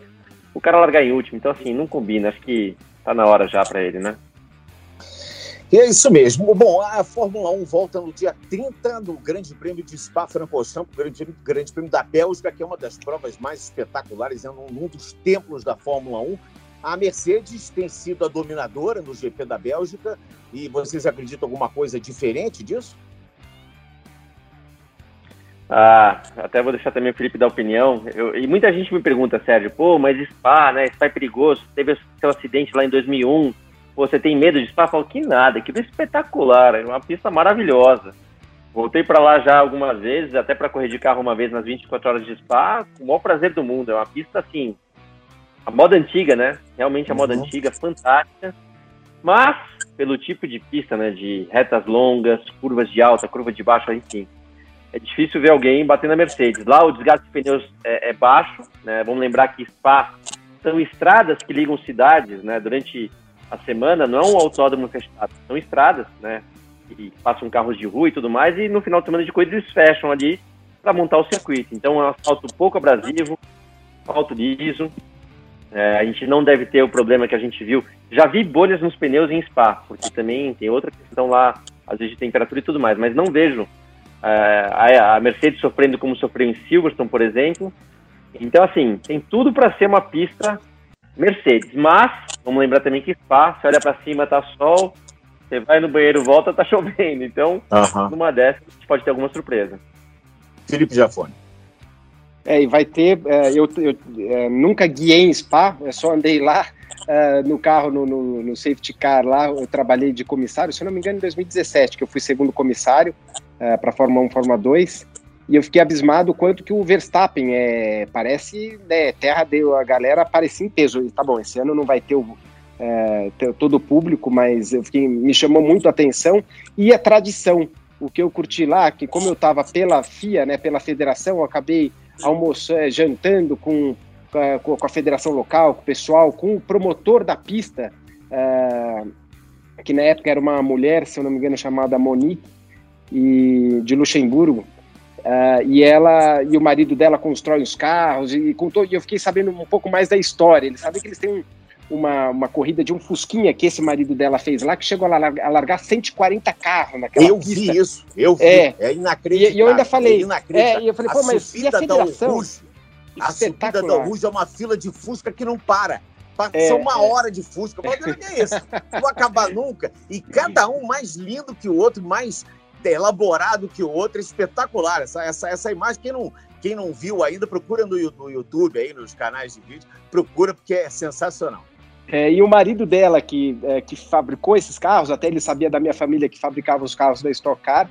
o cara largar em último. Então assim, não combina, acho que tá na hora já para ele, né? E é isso mesmo. Bom, a Fórmula 1 volta no dia 30 no Grande Prêmio de Spa-Francorchamps, grande, grande Prêmio da Bélgica, que é uma das provas mais espetaculares, é um dos templos da Fórmula 1. A Mercedes tem sido a dominadora no GP da Bélgica e vocês acreditam alguma coisa diferente disso? Ah, até vou deixar também o Felipe dar opinião. Eu, e muita gente me pergunta, Sérgio, pô, mas Spa, né? Spa é perigoso. Teve seu acidente lá em 2001. Pô, você tem medo de Spa? Eu falo que nada, aquilo é espetacular, é uma pista maravilhosa. Voltei para lá já algumas vezes, até para correr de carro uma vez nas 24 horas de Spa, com o maior prazer do mundo. É uma pista assim, a moda antiga, né? Realmente a moda uhum. antiga, fantástica. Mas, pelo tipo de pista, né? De retas longas, curvas de alta, curva de baixo, enfim. É difícil ver alguém bater na Mercedes. Lá o desgaste de pneus é, é baixo, né? Vamos lembrar que Spa são estradas que ligam cidades, né? Durante a semana, não é um autódromo fechado, são estradas, né? Que passam carros de rua e tudo mais, e no final de semana de corrida eles fecham ali para montar o circuito. Então é um asfalto pouco abrasivo, asfalto liso, é, a gente não deve ter o problema que a gente viu. Já vi bolhas nos pneus em Spa, porque também tem outra questão lá às vezes de temperatura e tudo mais, mas não vejo a, a Mercedes sofrendo como sofreu em Silverstone, por exemplo. Então, assim, tem tudo para ser uma pista Mercedes. Mas, vamos lembrar também que Spa, você olha para cima, tá sol, você vai no banheiro, volta, tá [laughs] chovendo. Então, uhum. numa dessas, a gente pode ter alguma surpresa. Felipe Jafone. É, e vai ter. É, eu, eu é, nunca guiei em Spa, eu só andei lá é, no carro, no, no, no, safety car lá. Eu trabalhei de comissário, se eu não me engano, em 2017, que eu fui segundo comissário é, para Fórmula 1, Fórmula 2. E eu fiquei abismado o quanto que o Verstappen é, parece né, terra deu a galera parecia em peso. Tá bom, esse ano não vai ter, o, é, ter todo o público, mas eu fiquei, me chamou muito a atenção e a tradição. O que eu curti lá, que como eu estava pela FIA, né, pela federação, eu acabei almoçando, é, jantando com, com a federação local, com o pessoal, com o promotor da pista, é, que na época era uma mulher, se eu não me engano, chamada Monique, e de Luxemburgo. Uh, e ela e o marido dela constrói os carros e contou e eu fiquei sabendo um pouco mais da história. Eles sabem que eles têm uma, uma corrida de um Fusquinha que esse marido dela fez lá, que chegou a largar, a largar 140 carros naquela eu pista. vi isso, eu vi. É, é inacreditável. E, eu ainda falei, é, é e eu falei, pô, mas e a federação? a subida da é uma fila de Fusca que não para. É, uma é. hora de Fusca. Mas [laughs] não é isso. Não vai acabar nunca. E cada um mais lindo que o outro, mais elaborado que o outro, é espetacular. Essa, essa, essa imagem, quem não, quem não viu ainda, procura no, no YouTube, aí, nos canais de vídeo, procura porque é sensacional. É, e o marido dela, que, é, que fabricou esses carros, até ele sabia da minha família que fabricava os carros da Stock Car,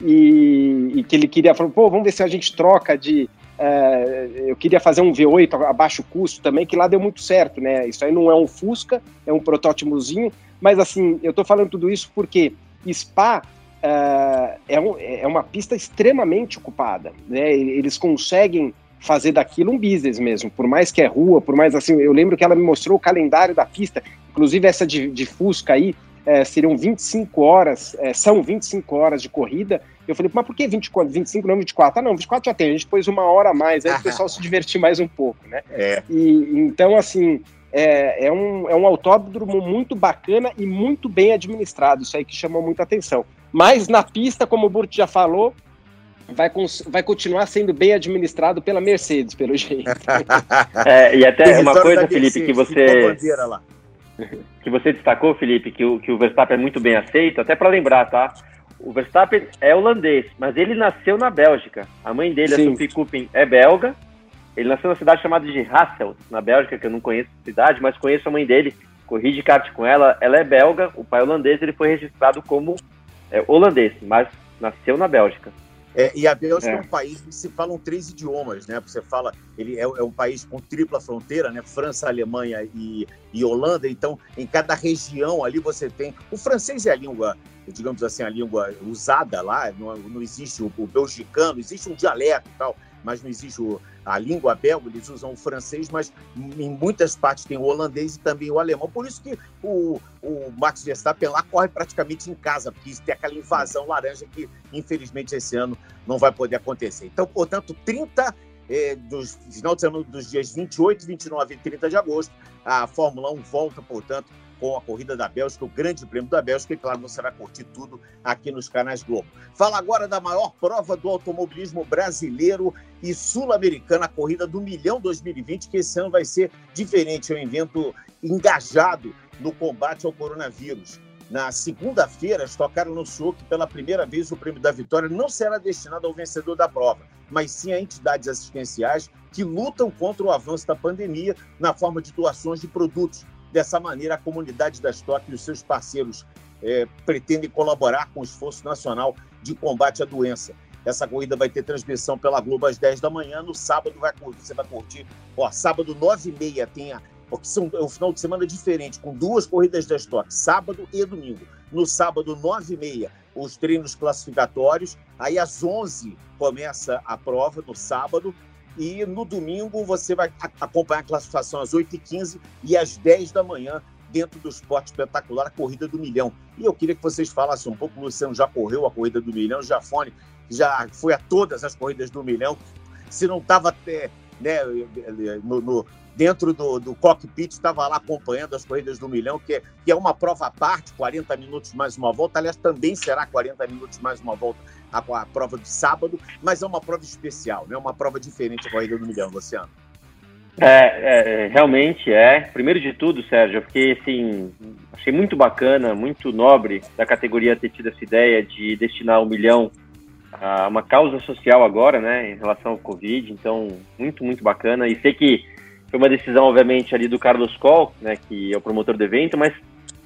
e, e que ele queria, falou, pô, vamos ver se a gente troca de... É, eu queria fazer um V8 a baixo custo também, que lá deu muito certo, né? Isso aí não é um Fusca, é um protótipozinho, mas assim, eu tô falando tudo isso porque Spa uh, é, um, é uma pista extremamente ocupada. Né? Eles conseguem fazer daquilo um business mesmo, por mais que é rua, por mais assim, eu lembro que ela me mostrou o calendário da pista, inclusive essa de, de Fusca aí, é, seriam 25 horas, é, são 25 horas de corrida. Eu falei, mas por que 24, 25 não 24? Ah, não, 24 já tem, a gente pôs uma hora a mais, aí o pessoal se divertir mais um pouco, né? É. E, então, assim, é, é, um, é um autódromo muito bacana e muito bem administrado, isso aí que chamou muita atenção. Mas na pista, como o Burt já falou, vai, vai continuar sendo bem administrado pela Mercedes, pelo jeito. [laughs] é, e até uma coisa, Felipe, que você [laughs] que você destacou, Felipe, que o, que o Verstappen é muito bem aceito, até para lembrar, tá? O Verstappen é holandês, mas ele nasceu na Bélgica. A mãe dele, Sim. a Sophie Kupin, é belga, ele nasceu numa cidade chamada de Hasselt, na Bélgica, que eu não conheço a cidade, mas conheço a mãe dele. Corri de kart com ela. Ela é belga, o pai holandês, ele foi registrado como é, holandês, mas nasceu na Bélgica. É, e a Bélgica é. é. um país que se falam três idiomas, né? Você fala, ele é, é, um país com tripla fronteira, né? França, Alemanha e, e, Holanda. Então, em cada região ali você tem. O francês é a língua, digamos assim, a língua usada lá. Não, não existe o, o belgicano, existe um dialeto e tal mas não existe o, a língua belga, eles usam o francês, mas em muitas partes tem o holandês e também o alemão. Por isso que o, o Max Verstappen lá corre praticamente em casa, porque tem aquela invasão laranja que, infelizmente, esse ano não vai poder acontecer. Então, portanto, 30 eh, dos final de semana dos dias 28, 29 e 30 de agosto, a Fórmula 1 volta, portanto, com a corrida da Bélgica, o Grande Prêmio da Bélgica, e claro, você vai curtir tudo aqui nos canais Globo. Fala agora da maior prova do automobilismo brasileiro e sul-americana, a corrida do Milhão 2020, que esse ano vai ser diferente, é um evento engajado no combate ao coronavírus. Na segunda-feira, Stock anunciou que pela primeira vez o prêmio da vitória não será destinado ao vencedor da prova, mas sim a entidades assistenciais que lutam contra o avanço da pandemia na forma de doações de produtos Dessa maneira, a comunidade da Stock e os seus parceiros é, pretendem colaborar com o esforço nacional de combate à doença. Essa corrida vai ter transmissão pela Globo às 10 da manhã. No sábado vai, você vai curtir. Ó, sábado, 9 e meia, tem a. É um final de semana diferente, com duas corridas da Stock, sábado e domingo. No sábado, 9 e meia, os treinos classificatórios. Aí às 11 começa a prova, no sábado. E no domingo você vai acompanhar a classificação às 8h15 e às 10 da manhã, dentro do esporte espetacular, a Corrida do Milhão. E eu queria que vocês falassem um pouco, o Luciano já correu a Corrida do Milhão, já Jafone já foi a todas as corridas do Milhão. Se não estava até né, no, no, dentro do, do cockpit, estava lá acompanhando as corridas do milhão, que é, que é uma prova à parte, 40 minutos mais uma volta. Aliás, também será 40 minutos mais uma volta a, a prova de sábado, mas é uma prova especial, né? uma prova diferente a corrida do milhão, Luciano. É, é, realmente é. Primeiro de tudo, Sérgio, eu fiquei assim, achei muito bacana, muito nobre da categoria ter tido essa ideia de destinar um milhão a uma causa social agora, né, em relação ao Covid. Então, muito, muito bacana. E sei que foi uma decisão, obviamente, ali do Carlos Coll, né, que é o promotor do evento, mas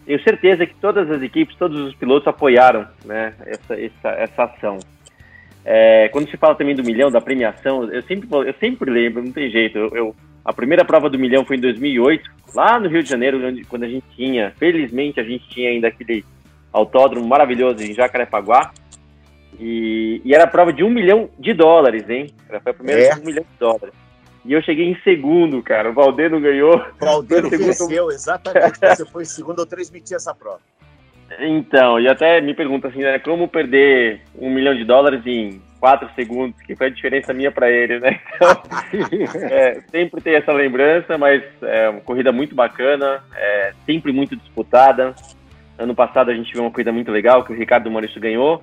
tenho certeza que todas as equipes, todos os pilotos apoiaram, né, essa, essa, essa ação. É, quando se fala também do milhão, da premiação, eu sempre, eu sempre lembro, não tem jeito, eu, eu a primeira prova do milhão foi em 2008, lá no Rio de Janeiro, quando a gente tinha, felizmente a gente tinha ainda aquele autódromo maravilhoso em Jacarepaguá. E, e era a prova de um milhão de dólares, hein? Foi a primeira é. de um milhão de dólares. E eu cheguei em segundo, cara. O Valdeno ganhou. O Valdeno venceu, exatamente. Você foi em segundo, eu transmiti essa prova. Então, e até me pergunta assim, né? Como perder um milhão de dólares em quatro segundos, que foi a diferença minha para ele, né? Então, [laughs] é, sempre tem essa lembrança, mas é uma corrida muito bacana, é, sempre muito disputada. Ano passado a gente viu uma corrida muito legal, que o Ricardo Maurício ganhou.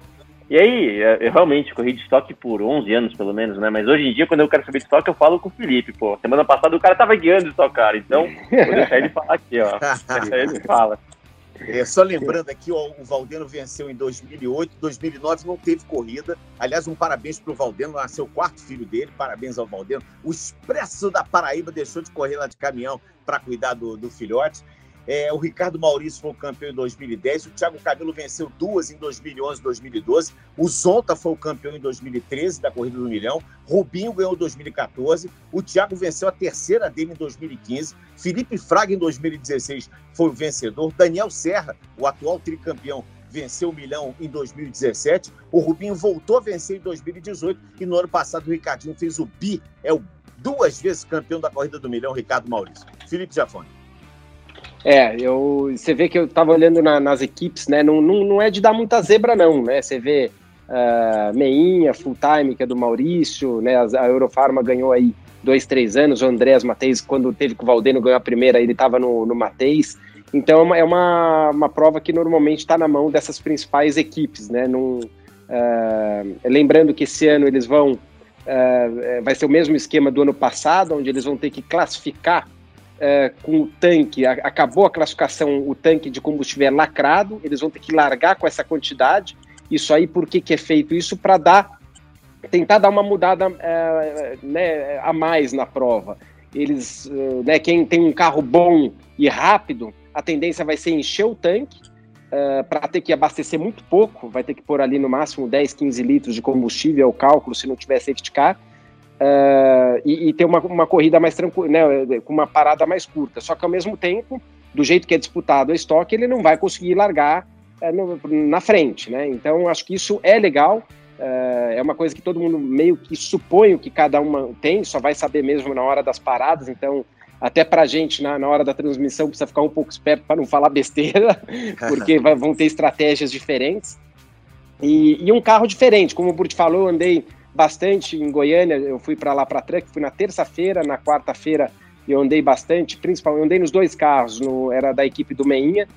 E aí, é, eu realmente corri de estoque por 11 anos, pelo menos, né? Mas hoje em dia, quando eu quero saber de estoque, eu falo com o Felipe, pô. Semana passada o cara tava guiando de estoque, cara. Então, vou deixar ele falar aqui, ó. [laughs] Deixar ele fala. É, só lembrando aqui, ó, o Valdeno venceu em 2008, 2009 não teve corrida. Aliás, um parabéns para o Valdeno, nasceu o quarto filho dele, parabéns ao Valdeno. O Expresso da Paraíba deixou de correr lá de caminhão para cuidar do, do filhote. É, o Ricardo Maurício foi o campeão em 2010. O Thiago Cabelo venceu duas em 2011 e 2012. O Zonta foi o campeão em 2013 da Corrida do Milhão. Rubinho ganhou em 2014. O Thiago venceu a terceira dele em 2015. Felipe Fraga em 2016 foi o vencedor. Daniel Serra, o atual tricampeão, venceu o milhão em 2017. O Rubinho voltou a vencer em 2018. E no ano passado o Ricardinho fez o bi. É o duas vezes campeão da Corrida do Milhão, Ricardo Maurício. Felipe Jafone. É, eu, você vê que eu estava olhando na, nas equipes, né? Não, não, não é de dar muita zebra, não, né? Você vê uh, Meinha, Full Time, que é do Maurício, né? A Eurofarma ganhou aí dois, três anos. O Andrés Mateis, quando teve com o Valdeno, ganhou a primeira, ele estava no, no Mateis. Então é uma, é uma prova que normalmente está na mão dessas principais equipes, né? Num, uh, lembrando que esse ano eles vão. Uh, vai ser o mesmo esquema do ano passado, onde eles vão ter que classificar é, com o tanque, a, acabou a classificação, o tanque de combustível é lacrado, eles vão ter que largar com essa quantidade. Isso aí, por que, que é feito isso? Para dar, tentar dar uma mudada é, né, a mais na prova. Eles, é, né, quem tem um carro bom e rápido, a tendência vai ser encher o tanque, é, para ter que abastecer muito pouco, vai ter que pôr ali no máximo 10, 15 litros de combustível, é o cálculo, se não tiver safety car uh, e, e, ter uma, uma corrida mais tranquila, né, com uma parada mais curta. Só que ao mesmo tempo, do jeito que é disputado a estoque, ele não vai conseguir largar uh, no, na frente, né? Então acho que isso é legal. Uh, é uma coisa que todo mundo meio que supõe que cada uma tem, só vai saber mesmo na hora das paradas. Então até para a gente, na, na, hora da transmissão, precisa ficar um pouco esperto para não falar besteira, [laughs] porque vai, vão ter estratégias diferentes. E, e, um carro diferente, como o Burt falou, eu andei bastante em Goiânia, eu fui para lá para Truck, fui na terça-feira, na quarta-feira eu andei bastante, principalmente, eu andei nos dois carros, no, era da equipe do Meinha,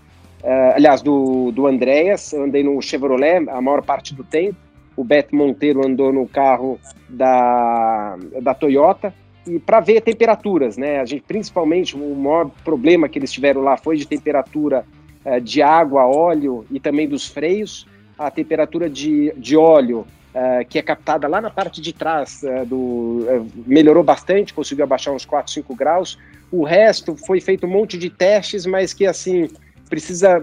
uh, aliás, do, do Andréas, eu andei no Chevrolet a maior parte do tempo, o Beto Monteiro andou no carro da, da Toyota, e para ver temperaturas, né, a gente, principalmente, o maior problema que eles tiveram lá foi de temperatura uh, de água, óleo e também dos freios, a temperatura de, de óleo uh, que é captada lá na parte de trás uh, do. Uh, melhorou bastante, conseguiu abaixar uns 4, 5 graus. O resto foi feito um monte de testes, mas que assim precisa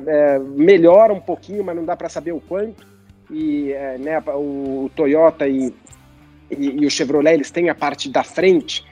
melhora um pouquinho, mas não dá para saber o quanto. E né, o, Toyota e, e, e, o Chevrolet eles têm a parte da frente.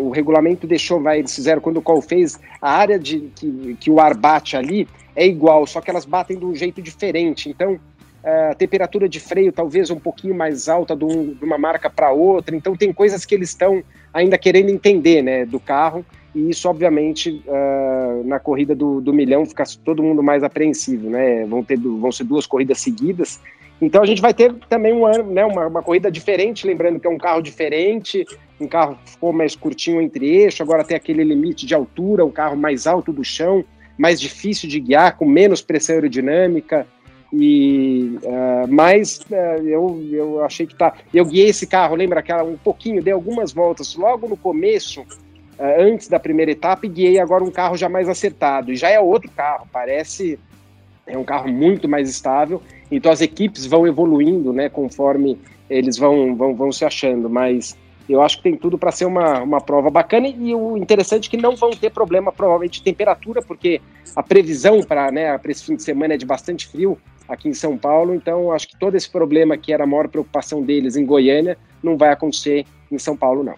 o regulamento deixou, vai, eles fizeram quando o Col fez a área de que, que o ar bate ali é igual, só que elas batem de um jeito diferente. Então a temperatura de freio talvez um pouquinho mais alta de, um, de uma marca para outra, então tem coisas que eles estão ainda querendo entender né, do carro, e isso obviamente uh, na corrida do, do milhão fica todo mundo mais apreensivo, né? Vão, ter, vão ser duas corridas seguidas, Então a gente vai ter também um ano, né, uma, uma corrida diferente, lembrando que é um carro diferente, um carro ficou mais curtinho entre eixo, agora tem aquele limite de altura, um carro mais alto do chão, mais difícil de guiar, com menos pressão aerodinâmica. E uh, mas uh, eu, eu achei que tá. Eu guiei esse carro, lembra aquela um pouquinho, dei algumas voltas logo no começo, uh, antes da primeira etapa, e guiei agora um carro já mais acertado. E já é outro carro, parece é um carro muito mais estável. Então as equipes vão evoluindo, né, conforme eles vão, vão, vão se achando. Mas eu acho que tem tudo para ser uma, uma prova bacana e o interessante é que não vão ter problema, provavelmente, de temperatura, porque a previsão para né, esse fim de semana é de bastante frio aqui em São Paulo, então acho que todo esse problema que era a maior preocupação deles em Goiânia não vai acontecer em São Paulo, não.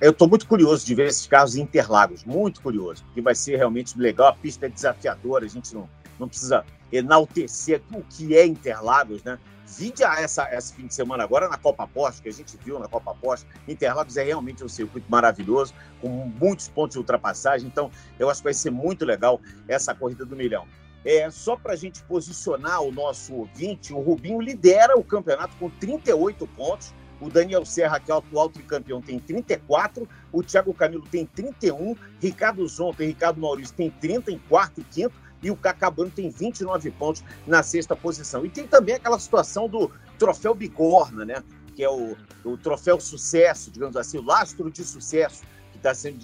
Eu estou muito curioso de ver esses carros em Interlagos, muito curioso, porque vai ser realmente legal, a pista é desafiadora, a gente não, não precisa enaltecer o que é Interlagos, né? Vide essa, esse fim de semana agora na Copa Porsche, que a gente viu na Copa Porsche. Interlagos é realmente um circuito maravilhoso, com muitos pontos de ultrapassagem. Então, eu acho que vai ser muito legal essa corrida do milhão. É, só para a gente posicionar o nosso ouvinte, o Rubinho lidera o campeonato com 38 pontos. O Daniel Serra, que é o atual tricampeão, tem 34. O Thiago Camilo tem 31. Ricardo Zonta e Ricardo Maurício tem 30 em quarto e quinto e o Cacabano tem 29 pontos na sexta posição. E tem também aquela situação do troféu Bigorna, né? Que é o, o troféu sucesso, digamos assim, o lastro de sucesso, que está sendo,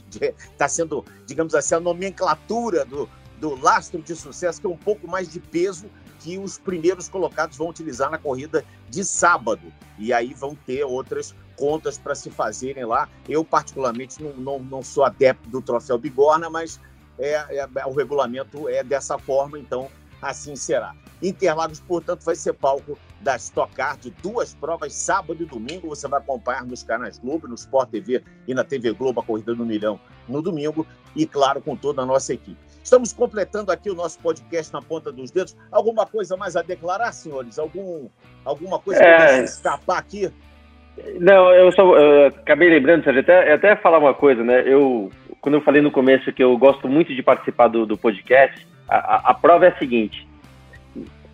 tá sendo, digamos assim, a nomenclatura do, do lastro de sucesso, que é um pouco mais de peso que os primeiros colocados vão utilizar na corrida de sábado. E aí vão ter outras contas para se fazerem lá. Eu, particularmente, não, não, não sou adepto do troféu Bigorna, mas é, é, o regulamento é dessa forma, então assim será. Interlagos, portanto, vai ser palco da Stock Car de duas provas, sábado e domingo. Você vai acompanhar nos canais Globo, no Sport TV e na TV Globo a Corrida do Milhão no domingo e, claro, com toda a nossa equipe. Estamos completando aqui o nosso podcast na ponta dos dedos. Alguma coisa mais a declarar, senhores? Algum, alguma coisa é... que escapar aqui? Não, eu só eu acabei lembrando, Sérgio, até, até falar uma coisa, né? Eu quando eu falei no começo que eu gosto muito de participar do, do podcast, a, a, a, prova é a seguinte: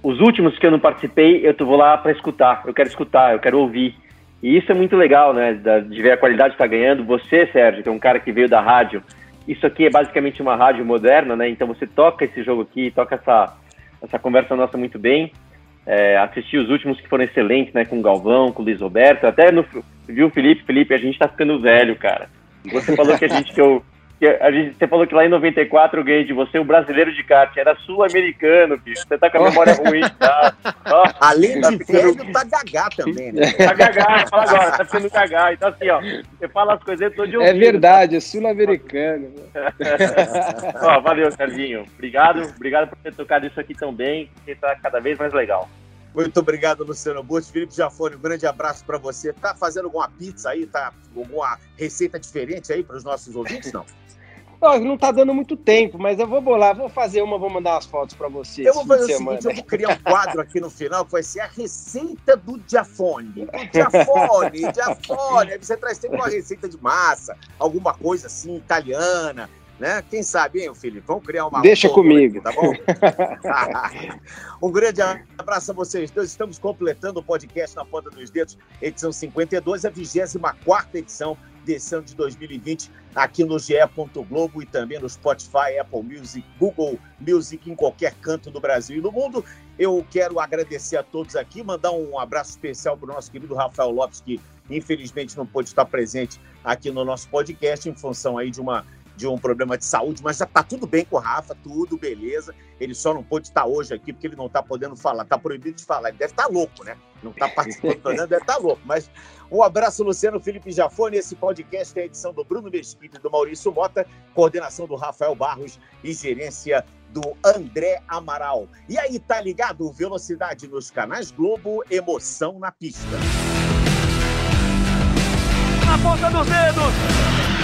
os últimos que eu não participei, eu vou lá para escutar. Eu quero escutar, eu quero ouvir. E isso é muito legal, né? De ver a qualidade que está ganhando. Você, Sérgio, que é um cara que veio da rádio, isso aqui é basicamente uma rádio moderna, né? Então você toca esse jogo aqui, toca essa, essa conversa nossa muito bem. É, assisti os últimos que foram excelentes, né? Com o Galvão, com o Luiz Roberto. Até no, viu Felipe? Felipe, a gente tá ficando velho, cara. Você falou que a gente que eu a gente, você falou que lá em 94 eu ganhei de você o brasileiro de kart. Era sul-americano, bicho. Você tá com a memória ruim, tá? Ó, Além tá de ficando... velho, tá gagá também, né? Tá gagá, fala agora, tá ficando gagá. Então, assim, ó, você fala as coisas, eu tô de ouvido. É verdade, tá? é sul-americano. [laughs] ó, valeu, Serginho. Obrigado, obrigado por ter tocado isso aqui tão bem, que tá cada vez mais legal. Muito obrigado, Luciano Burti. Felipe Jafone, um grande abraço para você. Tá fazendo alguma pizza aí? Tá alguma receita diferente aí para os nossos ouvintes? Não? Não tá dando muito tempo, mas eu vou bolar, vou fazer uma, vou mandar umas fotos para você. Eu vou fazer o seguinte, eu vou criar um quadro aqui no final que vai ser a receita do diafone. O [laughs] diafone, diafone. Aí você traz sempre uma receita de massa, alguma coisa assim, italiana, né? Quem sabe, hein, Felipe? Vamos criar uma. Deixa comigo. Aqui, tá bom? [laughs] um grande abraço a vocês dois. Estamos completando o podcast na ponta dos dedos, edição 52, a 24 edição desse ano de 2020 aqui no GE. Globo e também no Spotify, Apple Music, Google Music, em qualquer canto do Brasil e do mundo. Eu quero agradecer a todos aqui, mandar um abraço especial para o nosso querido Rafael Lopes, que infelizmente não pôde estar presente aqui no nosso podcast em função aí de uma de um problema de saúde, mas já está tudo bem com o Rafa, tudo beleza. Ele só não pôde estar hoje aqui porque ele não está podendo falar, está proibido de falar. Ele deve estar tá louco, né? Não está participando do programa, deve estar tá louco. Mas um abraço, Luciano Felipe Jafone. Esse podcast é a edição do Bruno Mesquita e do Maurício Mota, coordenação do Rafael Barros e gerência do André Amaral. E aí, tá ligado? Velocidade nos canais Globo, emoção na pista. Na ponta dos dedos!